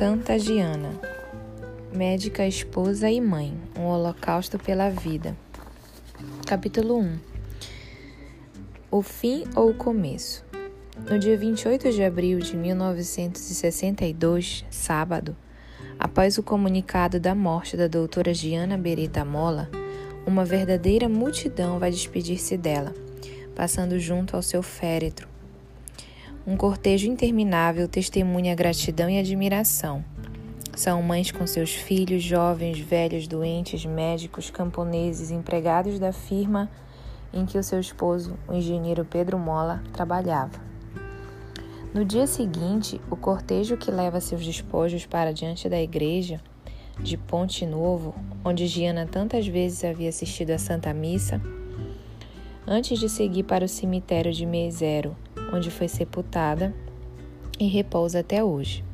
Santa Giana, médica, esposa e mãe, um holocausto pela vida. Capítulo 1 O fim ou o começo? No dia 28 de abril de 1962, sábado, após o comunicado da morte da doutora Giana Berita Mola, uma verdadeira multidão vai despedir-se dela, passando junto ao seu féretro um cortejo interminável testemunha gratidão e admiração. São mães com seus filhos, jovens, velhos, doentes, médicos, camponeses, empregados da firma em que o seu esposo, o engenheiro Pedro Mola, trabalhava. No dia seguinte, o cortejo que leva seus despojos para diante da igreja de Ponte Novo, onde Giana tantas vezes havia assistido à Santa Missa, antes de seguir para o cemitério de Meizero, onde foi sepultada e repousa até hoje.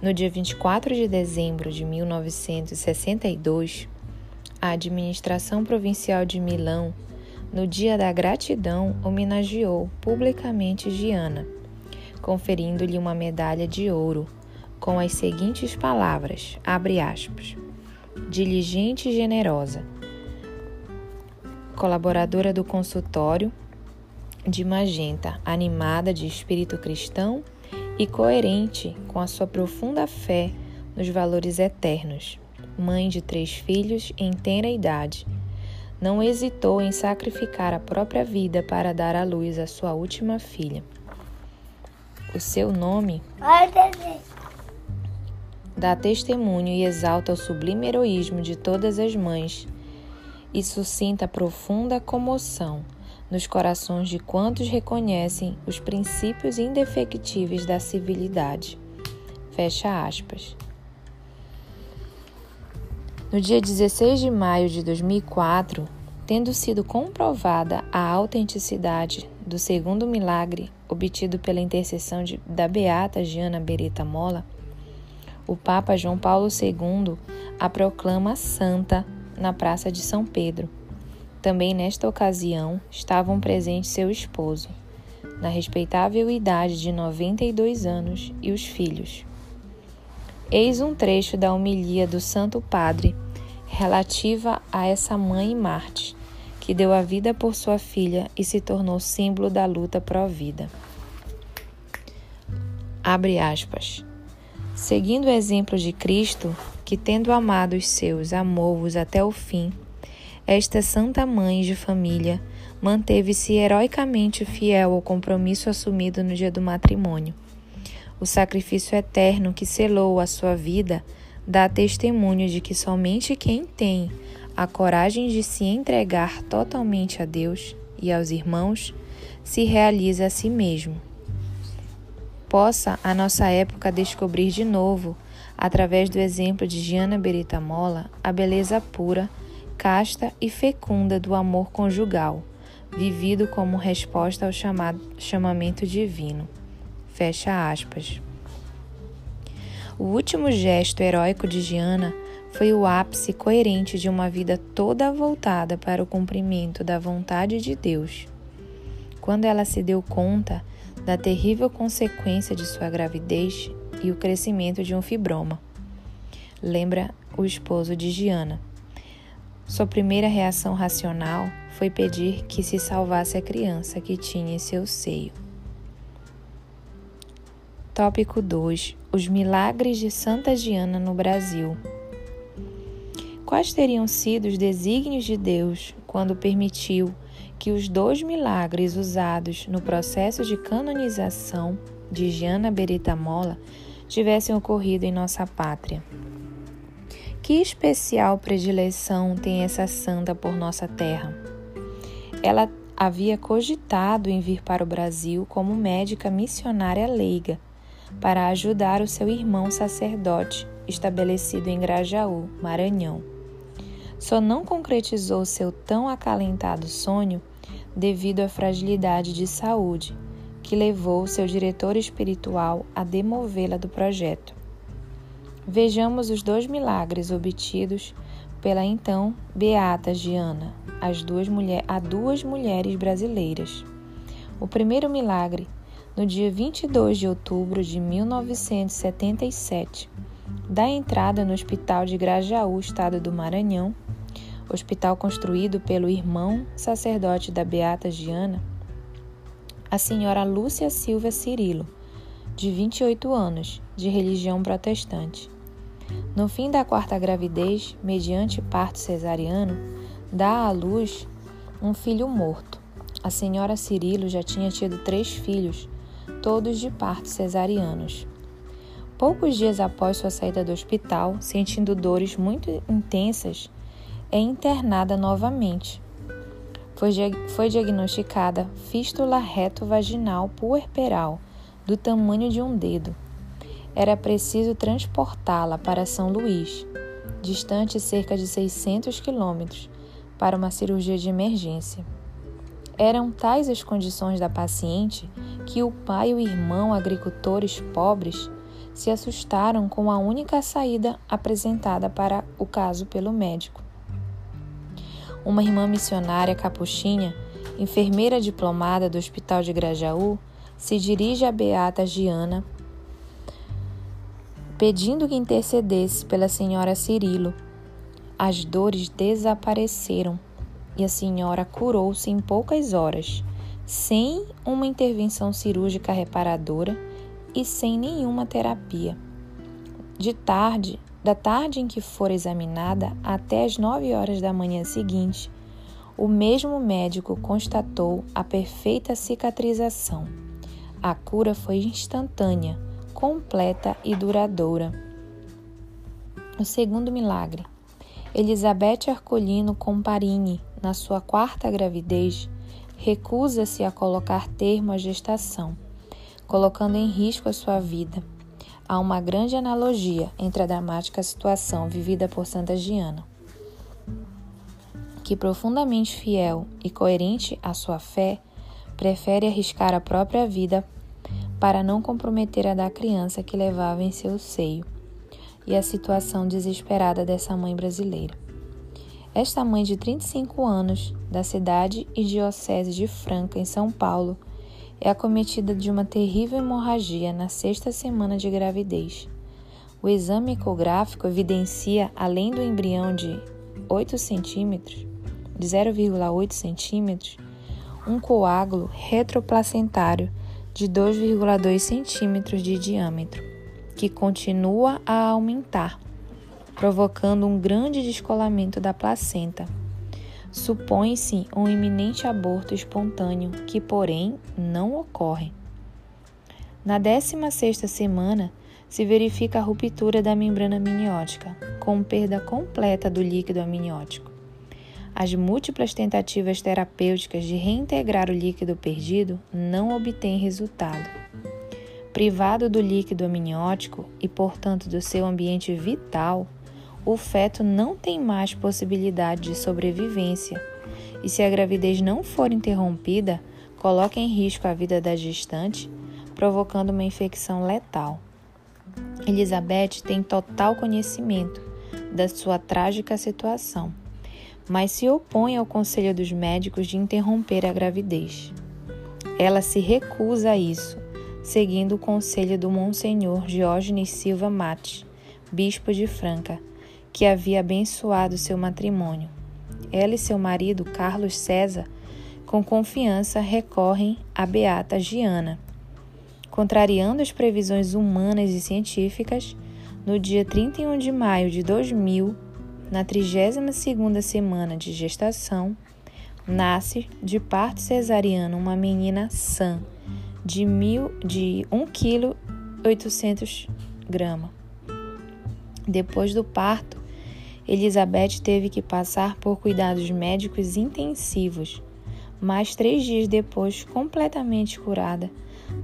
No dia 24 de dezembro de 1962, a administração provincial de Milão, no Dia da Gratidão, homenageou publicamente Giana, conferindo-lhe uma medalha de ouro com as seguintes palavras: abre aspas. Diligente e generosa, colaboradora do consultório, de Magenta, animada de espírito cristão e coerente com a sua profunda fé nos valores eternos. Mãe de três filhos em tenra idade, não hesitou em sacrificar a própria vida para dar à luz a sua última filha. O seu nome dá testemunho e exalta o sublime heroísmo de todas as mães e suscita profunda comoção nos corações de quantos reconhecem os princípios indefectíveis da civilidade. Fecha aspas. No dia 16 de maio de 2004, tendo sido comprovada a autenticidade do segundo milagre obtido pela intercessão de, da beata Giana Beretta Mola, o Papa João Paulo II a proclama santa na Praça de São Pedro também nesta ocasião estavam presentes seu esposo, na respeitável idade de 92 anos, e os filhos. Eis um trecho da homilia do Santo Padre relativa a essa mãe Marte, que deu a vida por sua filha e se tornou símbolo da luta pró-vida. Abre aspas. Seguindo o exemplo de Cristo, que tendo amado os seus, amou-os até o fim, esta santa mãe de família manteve-se heroicamente fiel ao compromisso assumido no dia do matrimônio. O sacrifício eterno que selou a sua vida dá testemunho de que somente quem tem a coragem de se entregar totalmente a Deus e aos irmãos se realiza a si mesmo. Possa a nossa época descobrir de novo, através do exemplo de Giana Berita Mola, a beleza pura casta e fecunda do amor conjugal, vivido como resposta ao chamado, chamamento divino. Fecha aspas. O último gesto heróico de Giana foi o ápice coerente de uma vida toda voltada para o cumprimento da vontade de Deus. Quando ela se deu conta da terrível consequência de sua gravidez e o crescimento de um fibroma. Lembra o esposo de Giana. Sua primeira reação racional foi pedir que se salvasse a criança que tinha em seu seio. Tópico 2: Os milagres de Santa Diana no Brasil. Quais teriam sido os desígnios de Deus quando permitiu que os dois milagres usados no processo de canonização de Giana Berita Mola tivessem ocorrido em nossa pátria? Que especial predileção tem essa santa por nossa terra? Ela havia cogitado em vir para o Brasil como médica missionária leiga para ajudar o seu irmão sacerdote estabelecido em Grajaú, Maranhão. Só não concretizou seu tão acalentado sonho devido à fragilidade de saúde que levou seu diretor espiritual a demovê-la do projeto. Vejamos os dois milagres obtidos pela então Beata Giana, as duas mulher, a duas mulheres brasileiras. O primeiro milagre no dia 22 de outubro de 1977, da entrada no Hospital de Grajaú, estado do Maranhão, hospital construído pelo irmão sacerdote da Beata Giana, a senhora Lúcia Silva Cirilo, de 28 anos, de religião protestante. No fim da quarta gravidez, mediante parto cesariano, dá à luz um filho morto. A senhora Cirilo já tinha tido três filhos, todos de partos cesarianos. Poucos dias após sua saída do hospital, sentindo dores muito intensas, é internada novamente. Foi, foi diagnosticada fístula reto-vaginal puerperal do tamanho de um dedo. Era preciso transportá-la para São Luís, distante cerca de 600 quilômetros, para uma cirurgia de emergência. Eram tais as condições da paciente que o pai e o irmão, agricultores pobres, se assustaram com a única saída apresentada para o caso pelo médico. Uma irmã missionária capuchinha, enfermeira diplomada do Hospital de Grajaú, se dirige a Beata Giana, pedindo que intercedesse pela senhora Cirilo. As dores desapareceram e a senhora curou-se em poucas horas, sem uma intervenção cirúrgica reparadora e sem nenhuma terapia. De tarde, da tarde em que for examinada até as nove horas da manhã seguinte, o mesmo médico constatou a perfeita cicatrização. A cura foi instantânea, completa e duradoura. O segundo milagre. Elizabeth Arcolino Comparini, na sua quarta gravidez, recusa-se a colocar termo à gestação, colocando em risco a sua vida. Há uma grande analogia entre a dramática situação vivida por Santa Giana, que, profundamente fiel e coerente à sua fé, prefere arriscar a própria vida para não comprometer a da criança que levava em seu seio, e a situação desesperada dessa mãe brasileira. Esta mãe de 35 anos, da cidade e diocese de Franca, em São Paulo, é acometida de uma terrível hemorragia na sexta semana de gravidez. O exame ecográfico evidencia, além do embrião de 8 centímetros, de 0,8 centímetros, um coágulo retroplacentário de 2,2 centímetros de diâmetro, que continua a aumentar provocando um grande descolamento da placenta. Supõe-se um iminente aborto espontâneo, que, porém, não ocorre. Na 16ª semana, se verifica a ruptura da membrana amniótica, com perda completa do líquido amniótico. As múltiplas tentativas terapêuticas de reintegrar o líquido perdido não obtêm resultado. Privado do líquido amniótico e, portanto, do seu ambiente vital, o feto não tem mais possibilidade de sobrevivência e, se a gravidez não for interrompida, coloca em risco a vida da gestante, provocando uma infecção letal. Elizabeth tem total conhecimento da sua trágica situação, mas se opõe ao conselho dos médicos de interromper a gravidez. Ela se recusa a isso, seguindo o conselho do Monsenhor Diógenes Silva Mate, bispo de Franca, que havia abençoado seu matrimônio. Ela e seu marido, Carlos César, com confiança recorrem à beata Giana. Contrariando as previsões humanas e científicas, no dia 31 de maio de 2000, na 32ª semana de gestação, nasce de parto cesariano uma menina sã de, mil, de 1 kg 800 gramas. Depois do parto, Elizabeth teve que passar por cuidados médicos intensivos, mas três dias depois, completamente curada,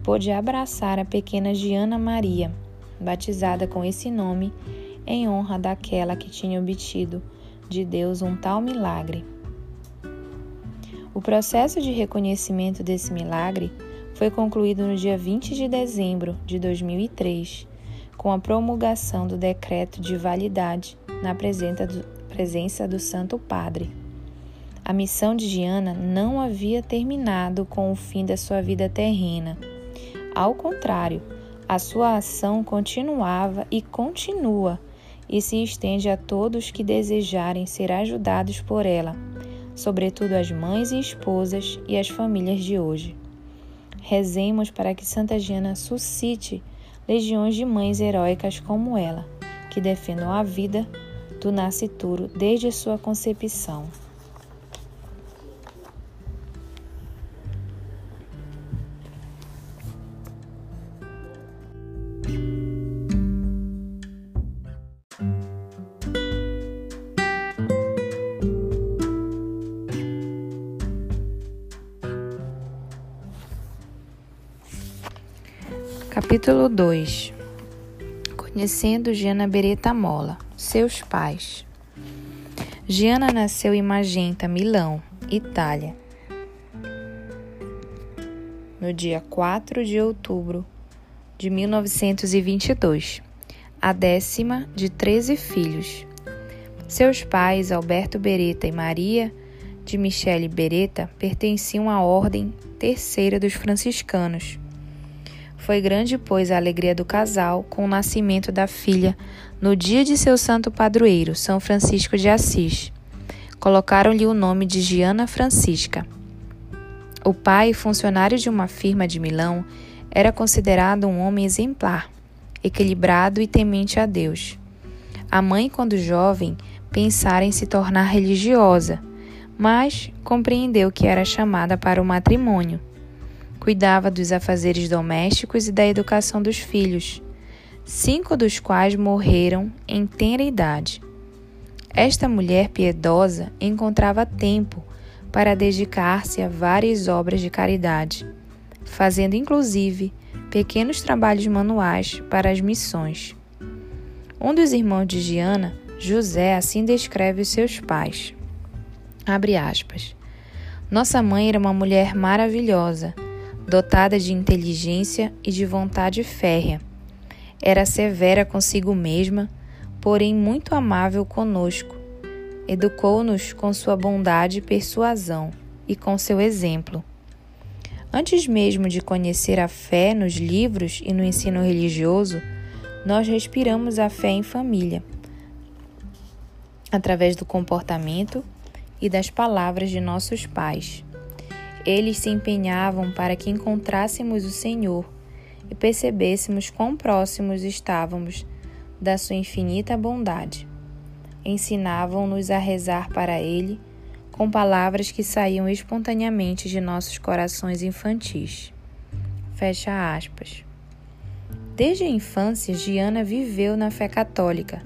pôde abraçar a pequena Giana Maria, batizada com esse nome em honra daquela que tinha obtido de Deus um tal milagre. O processo de reconhecimento desse milagre foi concluído no dia 20 de dezembro de 2003, com a promulgação do decreto de validade na presença do Santo Padre. A missão de Diana não havia terminado com o fim da sua vida terrena. Ao contrário, a sua ação continuava e continua e se estende a todos que desejarem ser ajudados por ela, sobretudo as mães e esposas e as famílias de hoje. Rezemos para que Santa Giana suscite legiões de mães heróicas como ela, que defendam a vida do nascituro desde sua concepção. Capítulo 2 Conhecendo Giana Beretta Mola, seus pais. Giana nasceu em Magenta, Milão, Itália, no dia 4 de outubro de 1922, a décima de 13 filhos. Seus pais, Alberto Beretta e Maria de Michele Beretta, pertenciam à Ordem Terceira dos Franciscanos foi grande, pois, a alegria do casal com o nascimento da filha no dia de seu santo padroeiro, São Francisco de Assis. Colocaram-lhe o nome de Giana Francisca. O pai, funcionário de uma firma de Milão, era considerado um homem exemplar, equilibrado e temente a Deus. A mãe, quando jovem, pensara em se tornar religiosa, mas compreendeu que era chamada para o matrimônio Cuidava dos afazeres domésticos e da educação dos filhos, cinco dos quais morreram em tenra idade. Esta mulher piedosa encontrava tempo para dedicar-se a várias obras de caridade, fazendo inclusive pequenos trabalhos manuais para as missões. Um dos irmãos de Giana, José, assim descreve os seus pais. Abre aspas. Nossa mãe era uma mulher maravilhosa dotada de inteligência e de vontade férrea. Era severa consigo mesma, porém muito amável conosco. Educou-nos com sua bondade e persuasão e com seu exemplo. Antes mesmo de conhecer a fé nos livros e no ensino religioso, nós respiramos a fé em família, através do comportamento e das palavras de nossos pais. Eles se empenhavam para que encontrássemos o Senhor e percebêssemos quão próximos estávamos da Sua infinita bondade. Ensinavam-nos a rezar para Ele com palavras que saíam espontaneamente de nossos corações infantis. Fecha aspas. Desde a infância, Giana viveu na fé católica.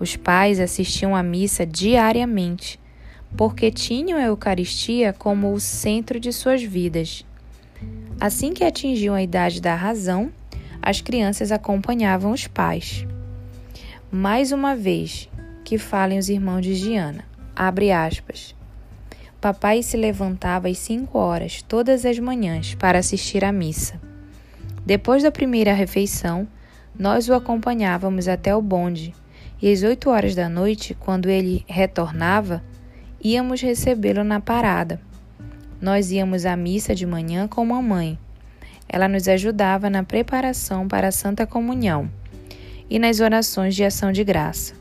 Os pais assistiam à missa diariamente porque tinham a Eucaristia como o centro de suas vidas. Assim que atingiam a idade da razão, as crianças acompanhavam os pais. Mais uma vez, que falem os irmãos de Giana. Abre aspas. Papai se levantava às cinco horas todas as manhãs para assistir à missa. Depois da primeira refeição, nós o acompanhávamos até o bonde, e às oito horas da noite, quando ele retornava, íamos recebê-lo na parada. Nós íamos à missa de manhã com mamãe. Ela nos ajudava na preparação para a Santa Comunhão e nas orações de ação de graça.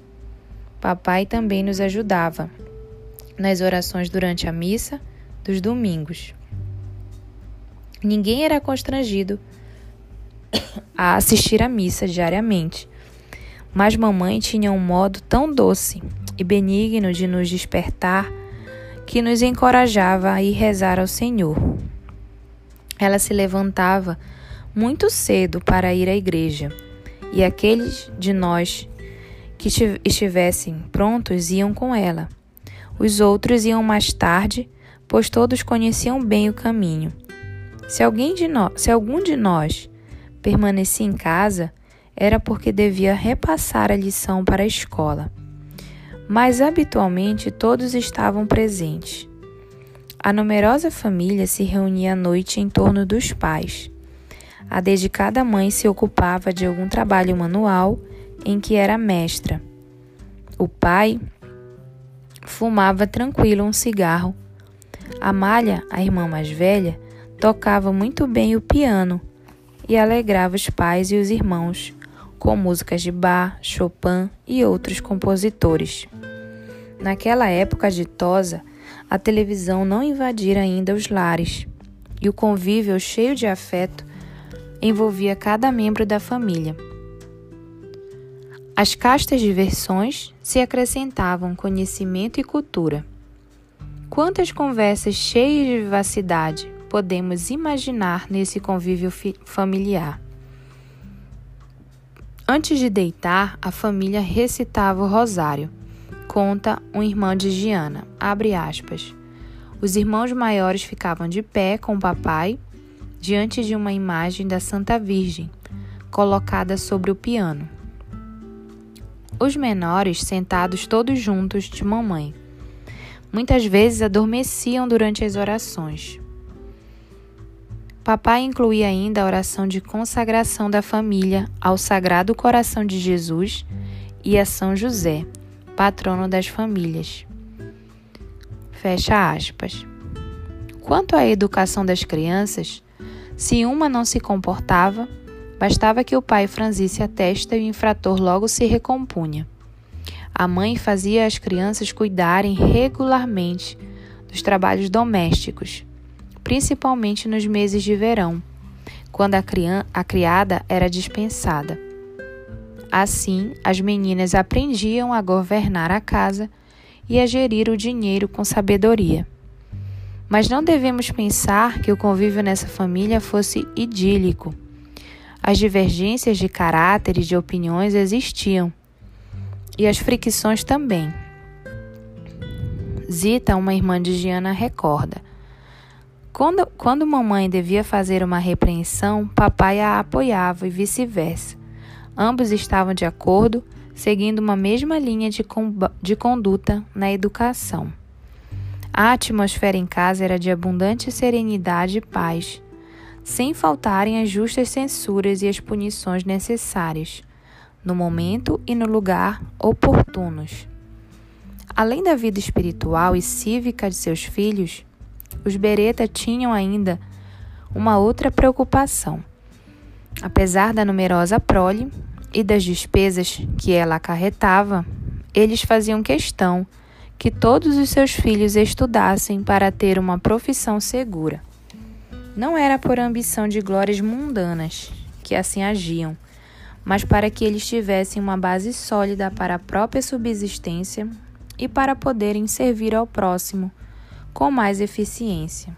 Papai também nos ajudava nas orações durante a missa dos domingos. Ninguém era constrangido a assistir à missa diariamente, mas mamãe tinha um modo tão doce e benigno de nos despertar que nos encorajava a ir rezar ao Senhor. Ela se levantava muito cedo para ir à igreja, e aqueles de nós que estivessem prontos iam com ela. Os outros iam mais tarde, pois todos conheciam bem o caminho. Se, alguém de no... Se algum de nós permanecia em casa, era porque devia repassar a lição para a escola mas habitualmente todos estavam presentes. A numerosa família se reunia à noite em torno dos pais. A dedicada mãe se ocupava de algum trabalho manual em que era mestra. O pai fumava tranquilo um cigarro. Amália, a irmã mais velha, tocava muito bem o piano e alegrava os pais e os irmãos com músicas de Bach, Chopin e outros compositores. Naquela época ditosa, a televisão não invadira ainda os lares e o convívio cheio de afeto envolvia cada membro da família. As castas de versões se acrescentavam conhecimento e cultura. Quantas conversas cheias de vivacidade podemos imaginar nesse convívio familiar? Antes de deitar, a família recitava o rosário. Conta um irmão de Giana, abre aspas. Os irmãos maiores ficavam de pé com o papai diante de uma imagem da Santa Virgem, colocada sobre o piano. Os menores sentados todos juntos de mamãe. Muitas vezes adormeciam durante as orações. Papai incluía ainda a oração de consagração da família ao Sagrado Coração de Jesus e a São José, patrono das famílias. Fecha aspas. Quanto à educação das crianças, se uma não se comportava, bastava que o pai franzisse a testa e o infrator logo se recompunha. A mãe fazia as crianças cuidarem regularmente dos trabalhos domésticos, principalmente nos meses de verão, quando a, a criada era dispensada. Assim, as meninas aprendiam a governar a casa e a gerir o dinheiro com sabedoria. Mas não devemos pensar que o convívio nessa família fosse idílico. As divergências de caráter e de opiniões existiam, e as fricções também. Zita, uma irmã de Giana, recorda. Quando, quando mamãe devia fazer uma repreensão, papai a apoiava e vice-versa. Ambos estavam de acordo, seguindo uma mesma linha de, de conduta na educação. A atmosfera em casa era de abundante serenidade e paz, sem faltarem as justas censuras e as punições necessárias, no momento e no lugar oportunos. Além da vida espiritual e cívica de seus filhos, os Beretta tinham ainda uma outra preocupação. Apesar da numerosa prole e das despesas que ela acarretava, eles faziam questão que todos os seus filhos estudassem para ter uma profissão segura. Não era por ambição de glórias mundanas que assim agiam, mas para que eles tivessem uma base sólida para a própria subsistência e para poderem servir ao próximo com mais eficiência.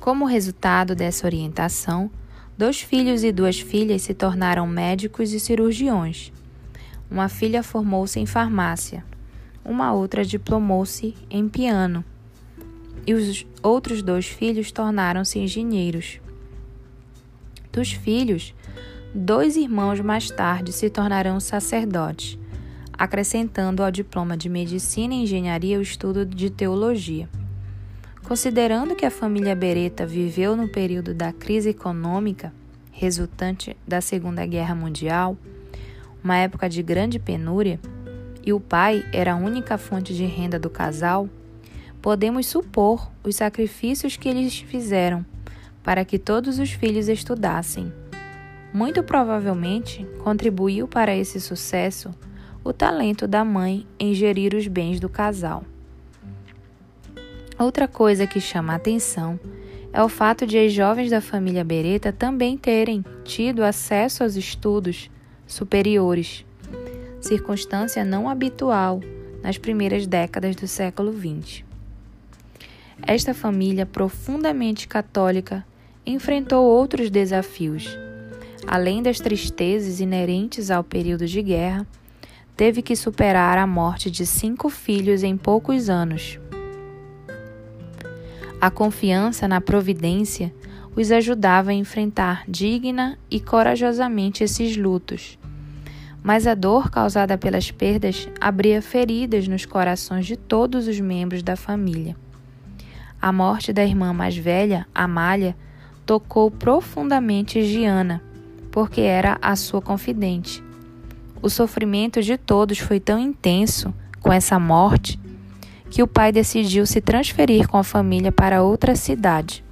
Como resultado dessa orientação, dois filhos e duas filhas se tornaram médicos e cirurgiões. Uma filha formou-se em farmácia, uma outra diplomou-se em piano, e os outros dois filhos tornaram-se engenheiros. Dos filhos, dois irmãos mais tarde se tornarão sacerdotes, acrescentando ao diploma de medicina e engenharia o estudo de teologia. Considerando que a família Beretta viveu no período da crise econômica resultante da Segunda Guerra Mundial, uma época de grande penúria, e o pai era a única fonte de renda do casal, podemos supor os sacrifícios que eles fizeram para que todos os filhos estudassem. Muito provavelmente contribuiu para esse sucesso o talento da mãe em gerir os bens do casal. Outra coisa que chama a atenção é o fato de as jovens da família Beretta também terem tido acesso aos estudos superiores circunstância não habitual nas primeiras décadas do século XX. Esta família profundamente católica enfrentou outros desafios. Além das tristezas inerentes ao período de guerra, teve que superar a morte de cinco filhos em poucos anos. A confiança na providência os ajudava a enfrentar digna e corajosamente esses lutos mas a dor causada pelas perdas abria feridas nos corações de todos os membros da família. A morte da irmã mais velha, Amália, tocou profundamente Giana, porque era a sua confidente. O sofrimento de todos foi tão intenso com essa morte que o pai decidiu se transferir com a família para outra cidade.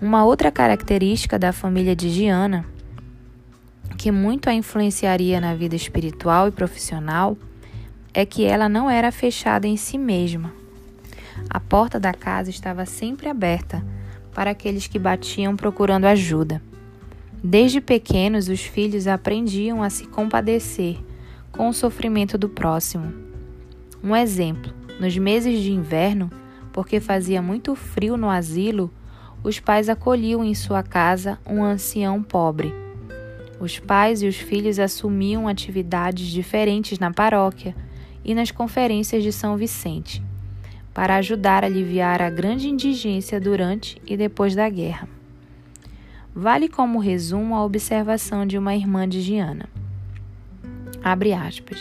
Uma outra característica da família de Giana, que muito a influenciaria na vida espiritual e profissional, é que ela não era fechada em si mesma. A porta da casa estava sempre aberta para aqueles que batiam procurando ajuda. Desde pequenos, os filhos aprendiam a se compadecer com o sofrimento do próximo. Um exemplo: nos meses de inverno, porque fazia muito frio no asilo, os pais acolhiam em sua casa um ancião pobre. Os pais e os filhos assumiam atividades diferentes na paróquia e nas conferências de São Vicente, para ajudar a aliviar a grande indigência durante e depois da guerra. Vale como resumo a observação de uma irmã de Giana. Abre aspas.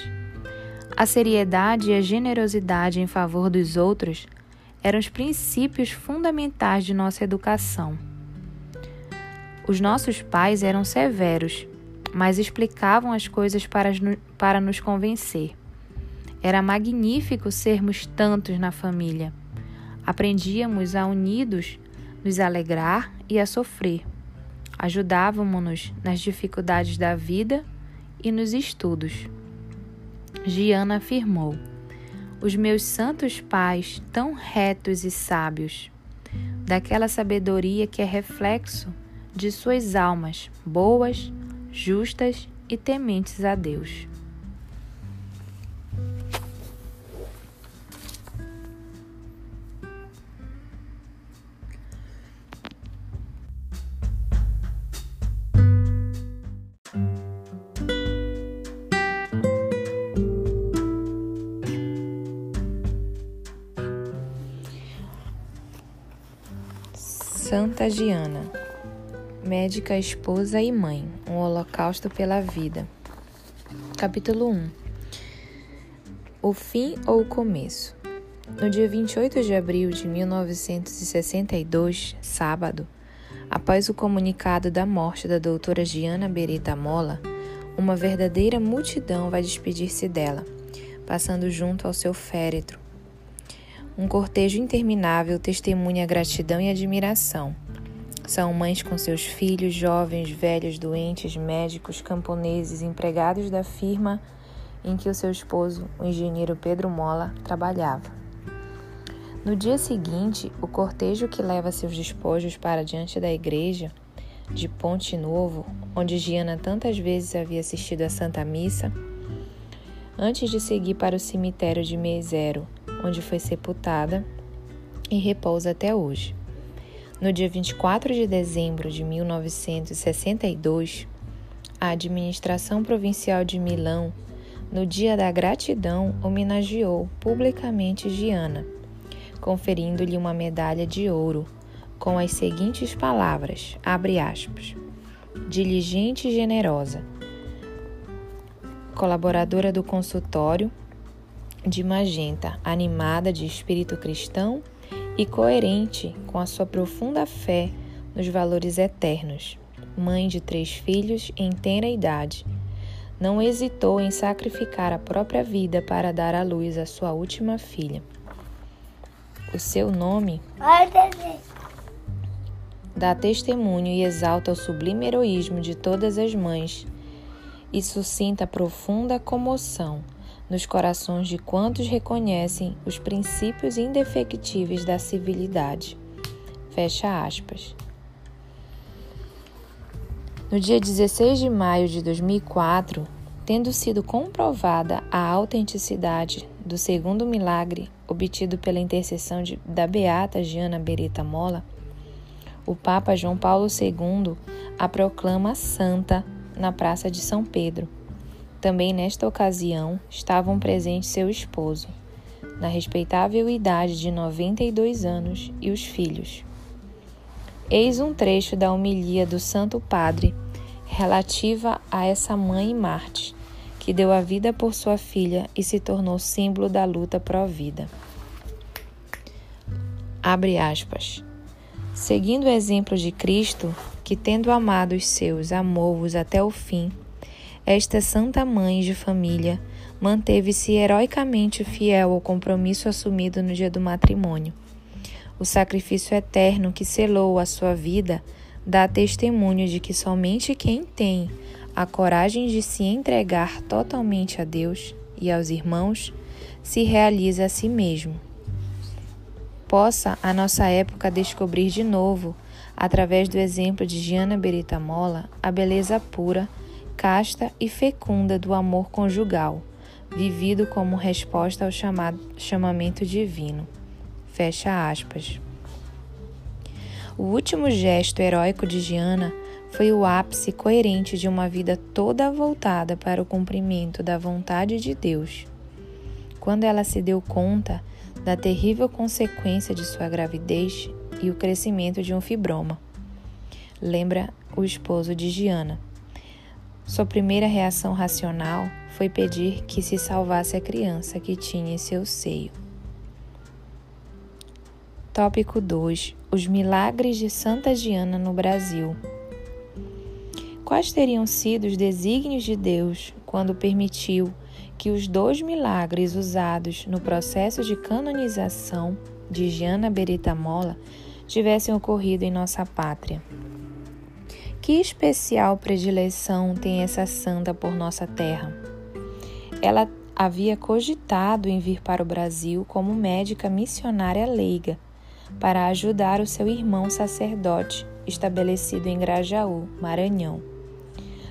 A seriedade e a generosidade em favor dos outros eram os princípios fundamentais de nossa educação. Os nossos pais eram severos, mas explicavam as coisas para, para nos convencer. Era magnífico sermos tantos na família. Aprendíamos a unidos nos alegrar e a sofrer. Ajudávamos-nos nas dificuldades da vida e nos estudos. Giana afirmou: Os meus santos pais, tão retos e sábios, daquela sabedoria que é reflexo de suas almas boas, justas e tementes a Deus. Santa Giana, médica, esposa e mãe, um holocausto pela vida. Capítulo 1 O fim ou o começo? No dia 28 de abril de 1962, sábado, após o comunicado da morte da doutora Giana Beretta Mola, uma verdadeira multidão vai despedir-se dela, passando junto ao seu féretro um cortejo interminável testemunha gratidão e admiração. São mães com seus filhos, jovens, velhos, doentes, médicos, camponeses, empregados da firma em que o seu esposo, o engenheiro Pedro Mola, trabalhava. No dia seguinte, o cortejo que leva seus despojos para diante da igreja de Ponte Novo, onde Giana tantas vezes havia assistido à Santa Missa, antes de seguir para o cemitério de Meizero, onde foi sepultada e repousa até hoje. No dia 24 de dezembro de 1962, a administração provincial de Milão, no Dia da Gratidão, homenageou publicamente Giana, conferindo-lhe uma medalha de ouro com as seguintes palavras: aspas. Diligente e generosa, colaboradora do consultório de Magenta, animada de espírito cristão e coerente com a sua profunda fé nos valores eternos. Mãe de três filhos em tenra idade, não hesitou em sacrificar a própria vida para dar à luz a sua última filha. O seu nome dá testemunho e exalta o sublime heroísmo de todas as mães e suscita profunda comoção nos corações de quantos reconhecem os princípios indefectíveis da civilidade. Fecha aspas. No dia 16 de maio de 2004, tendo sido comprovada a autenticidade do segundo milagre obtido pela intercessão de, da beata Giana Beretta Mola, o Papa João Paulo II a proclama santa na Praça de São Pedro. Também nesta ocasião estavam presentes seu esposo, na respeitável idade de 92 anos, e os filhos. Eis um trecho da homilia do Santo Padre relativa a essa mãe Marte, que deu a vida por sua filha e se tornou símbolo da luta pró-vida. Abre aspas. Seguindo o exemplo de Cristo, que tendo amado os seus, amou-os até o fim, esta santa mãe de família manteve-se heroicamente fiel ao compromisso assumido no dia do matrimônio. O sacrifício eterno que selou a sua vida dá testemunho de que somente quem tem a coragem de se entregar totalmente a Deus e aos irmãos se realiza a si mesmo. Possa a nossa época descobrir de novo, através do exemplo de Giana Berita Mola, a beleza pura, casta e fecunda do amor conjugal, vivido como resposta ao chamado, chamamento divino. Fecha aspas. O último gesto heróico de Giana foi o ápice coerente de uma vida toda voltada para o cumprimento da vontade de Deus. Quando ela se deu conta da terrível consequência de sua gravidez e o crescimento de um fibroma. Lembra o esposo de Giana. Sua primeira reação racional foi pedir que se salvasse a criança que tinha em seu seio. Tópico 2: Os milagres de Santa Diana no Brasil. Quais teriam sido os desígnios de Deus quando permitiu que os dois milagres usados no processo de canonização de Giana Berita Mola tivessem ocorrido em nossa pátria? Que especial predileção tem essa santa por nossa terra? Ela havia cogitado em vir para o Brasil como médica missionária leiga para ajudar o seu irmão sacerdote estabelecido em Grajaú, Maranhão.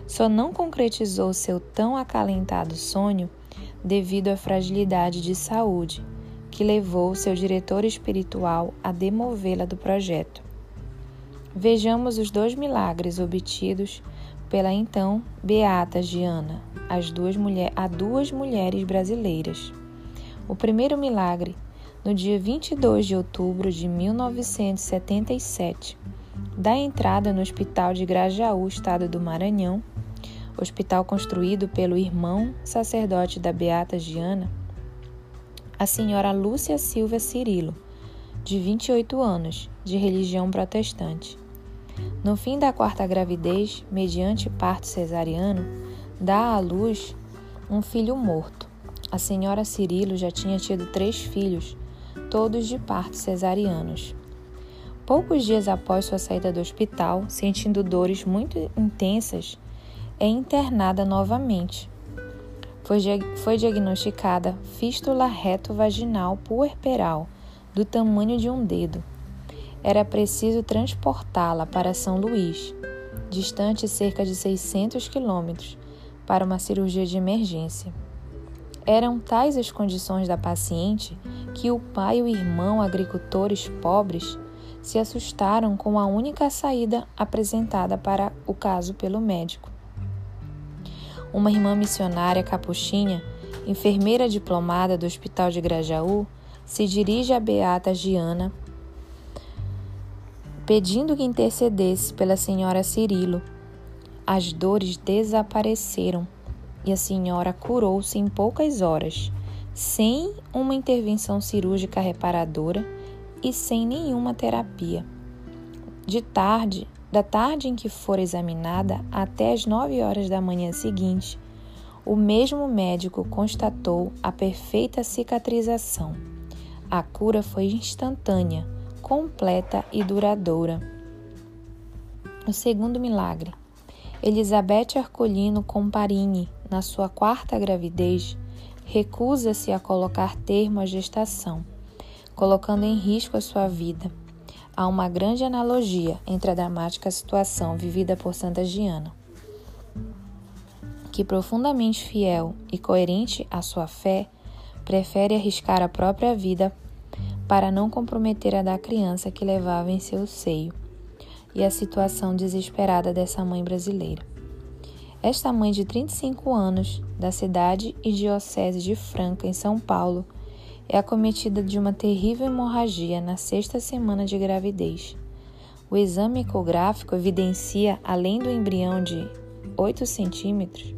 Só não concretizou seu tão acalentado sonho devido à fragilidade de saúde, que levou seu diretor espiritual a demovê-la do projeto. Vejamos os dois milagres obtidos pela então beata Giana, as duas mulher, a duas mulheres brasileiras. O primeiro milagre no dia 22 de outubro de 1977, da entrada no Hospital de Grajaú, estado do Maranhão, hospital construído pelo irmão sacerdote da Beata Giana, a senhora Lúcia Silva Cirilo, de 28 anos, de religião protestante. No fim da quarta gravidez, mediante parto cesariano, dá à luz um filho morto. A senhora Cirilo já tinha tido três filhos, todos de partos cesarianos. Poucos dias após sua saída do hospital, sentindo dores muito intensas, é internada novamente. Foi, foi diagnosticada fístula reto-vaginal puerperal do tamanho de um dedo. Era preciso transportá-la para São Luís, distante cerca de 600 quilômetros, para uma cirurgia de emergência. Eram tais as condições da paciente que o pai e o irmão, agricultores pobres, se assustaram com a única saída apresentada para o caso pelo médico. Uma irmã missionária capuchinha, enfermeira diplomada do Hospital de Grajaú, se dirige a Beata Giana, pedindo que intercedesse pela senhora Cirilo. As dores desapareceram e a senhora curou-se em poucas horas, sem uma intervenção cirúrgica reparadora e sem nenhuma terapia. De tarde, da tarde em que for examinada até as nove horas da manhã seguinte, o mesmo médico constatou a perfeita cicatrização. A cura foi instantânea, completa e duradoura. O segundo milagre. Elizabeth Arcolino Comparini, na sua quarta gravidez, recusa-se a colocar termo à gestação, colocando em risco a sua vida. Há uma grande analogia entre a dramática situação vivida por Santa Giana, que, profundamente fiel e coerente à sua fé, prefere arriscar a própria vida para não comprometer a da criança que levava em seu seio, e a situação desesperada dessa mãe brasileira. Esta mãe de 35 anos, da cidade e diocese de Franca, em São Paulo, é acometida de uma terrível hemorragia na sexta semana de gravidez. O exame ecográfico evidencia, além do embrião de 8 centímetros,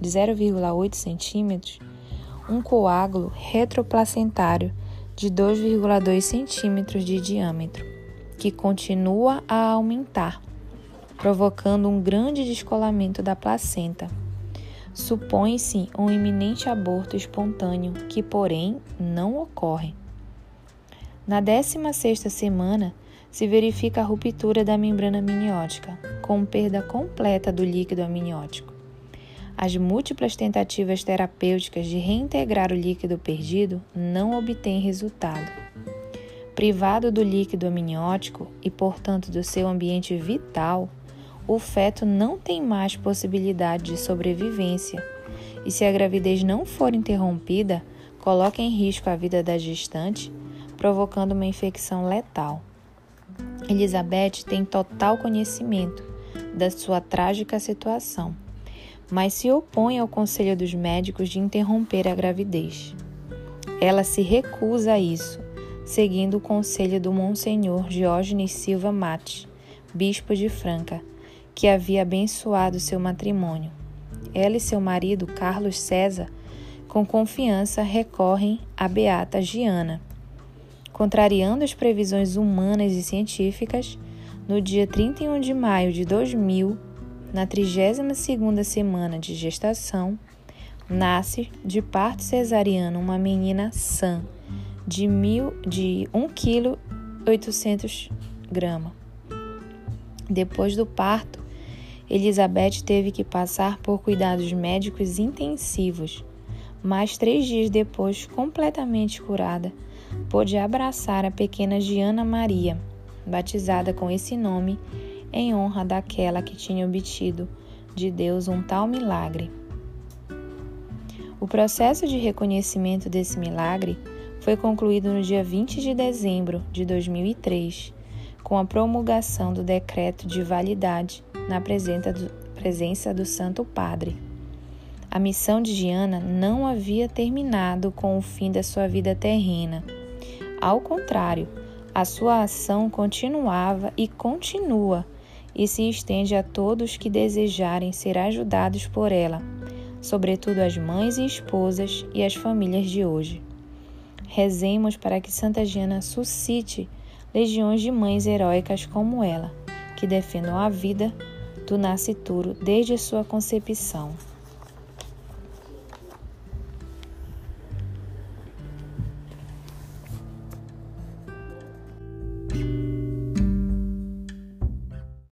de 0,8 centímetros, um coágulo retroplacentário de 2,2 centímetros de diâmetro, que continua a aumentar provocando um grande descolamento da placenta. Supõe-se um iminente aborto espontâneo, que, porém, não ocorre. Na 16ª semana, se verifica a ruptura da membrana amniótica, com perda completa do líquido amniótico. As múltiplas tentativas terapêuticas de reintegrar o líquido perdido não obtêm resultado. Privado do líquido amniótico e, portanto, do seu ambiente vital, o feto não tem mais possibilidade de sobrevivência e, se a gravidez não for interrompida, coloca em risco a vida da gestante provocando uma infecção letal. Elizabeth tem total conhecimento da sua trágica situação, mas se opõe ao conselho dos médicos de interromper a gravidez. Ela se recusa a isso, seguindo o conselho do Monsenhor Diógenes Silva Mate, bispo de Franca, que havia abençoado seu matrimônio. Ela e seu marido, Carlos César, com confiança recorrem a Beata Giana, contrariando as previsões humanas e científicas, no dia 31 de maio de 2000, na 32ª semana de gestação, nasce de parto cesariano uma menina sã de, mil, de 1 kg 800 gramas. Depois do parto, Elizabeth teve que passar por cuidados médicos intensivos, mas três dias depois, completamente curada, pôde abraçar a pequena Diana Maria, batizada com esse nome em honra daquela que tinha obtido de Deus um tal milagre. O processo de reconhecimento desse milagre foi concluído no dia 20 de dezembro de 2003, com a promulgação do decreto de validade na presença do, Santo Padre. A missão de Diana não havia terminado com o fim da sua vida terrena ao contrário, a sua ação continuava e continua e se estende a todos que desejarem ser ajudados por ela, sobretudo as mães e esposas e as famílias de hoje. Rezemos para que Santa Diana suscite legiões de mães heróicas como ela, que defendam a vida do nascituro desde sua concepção.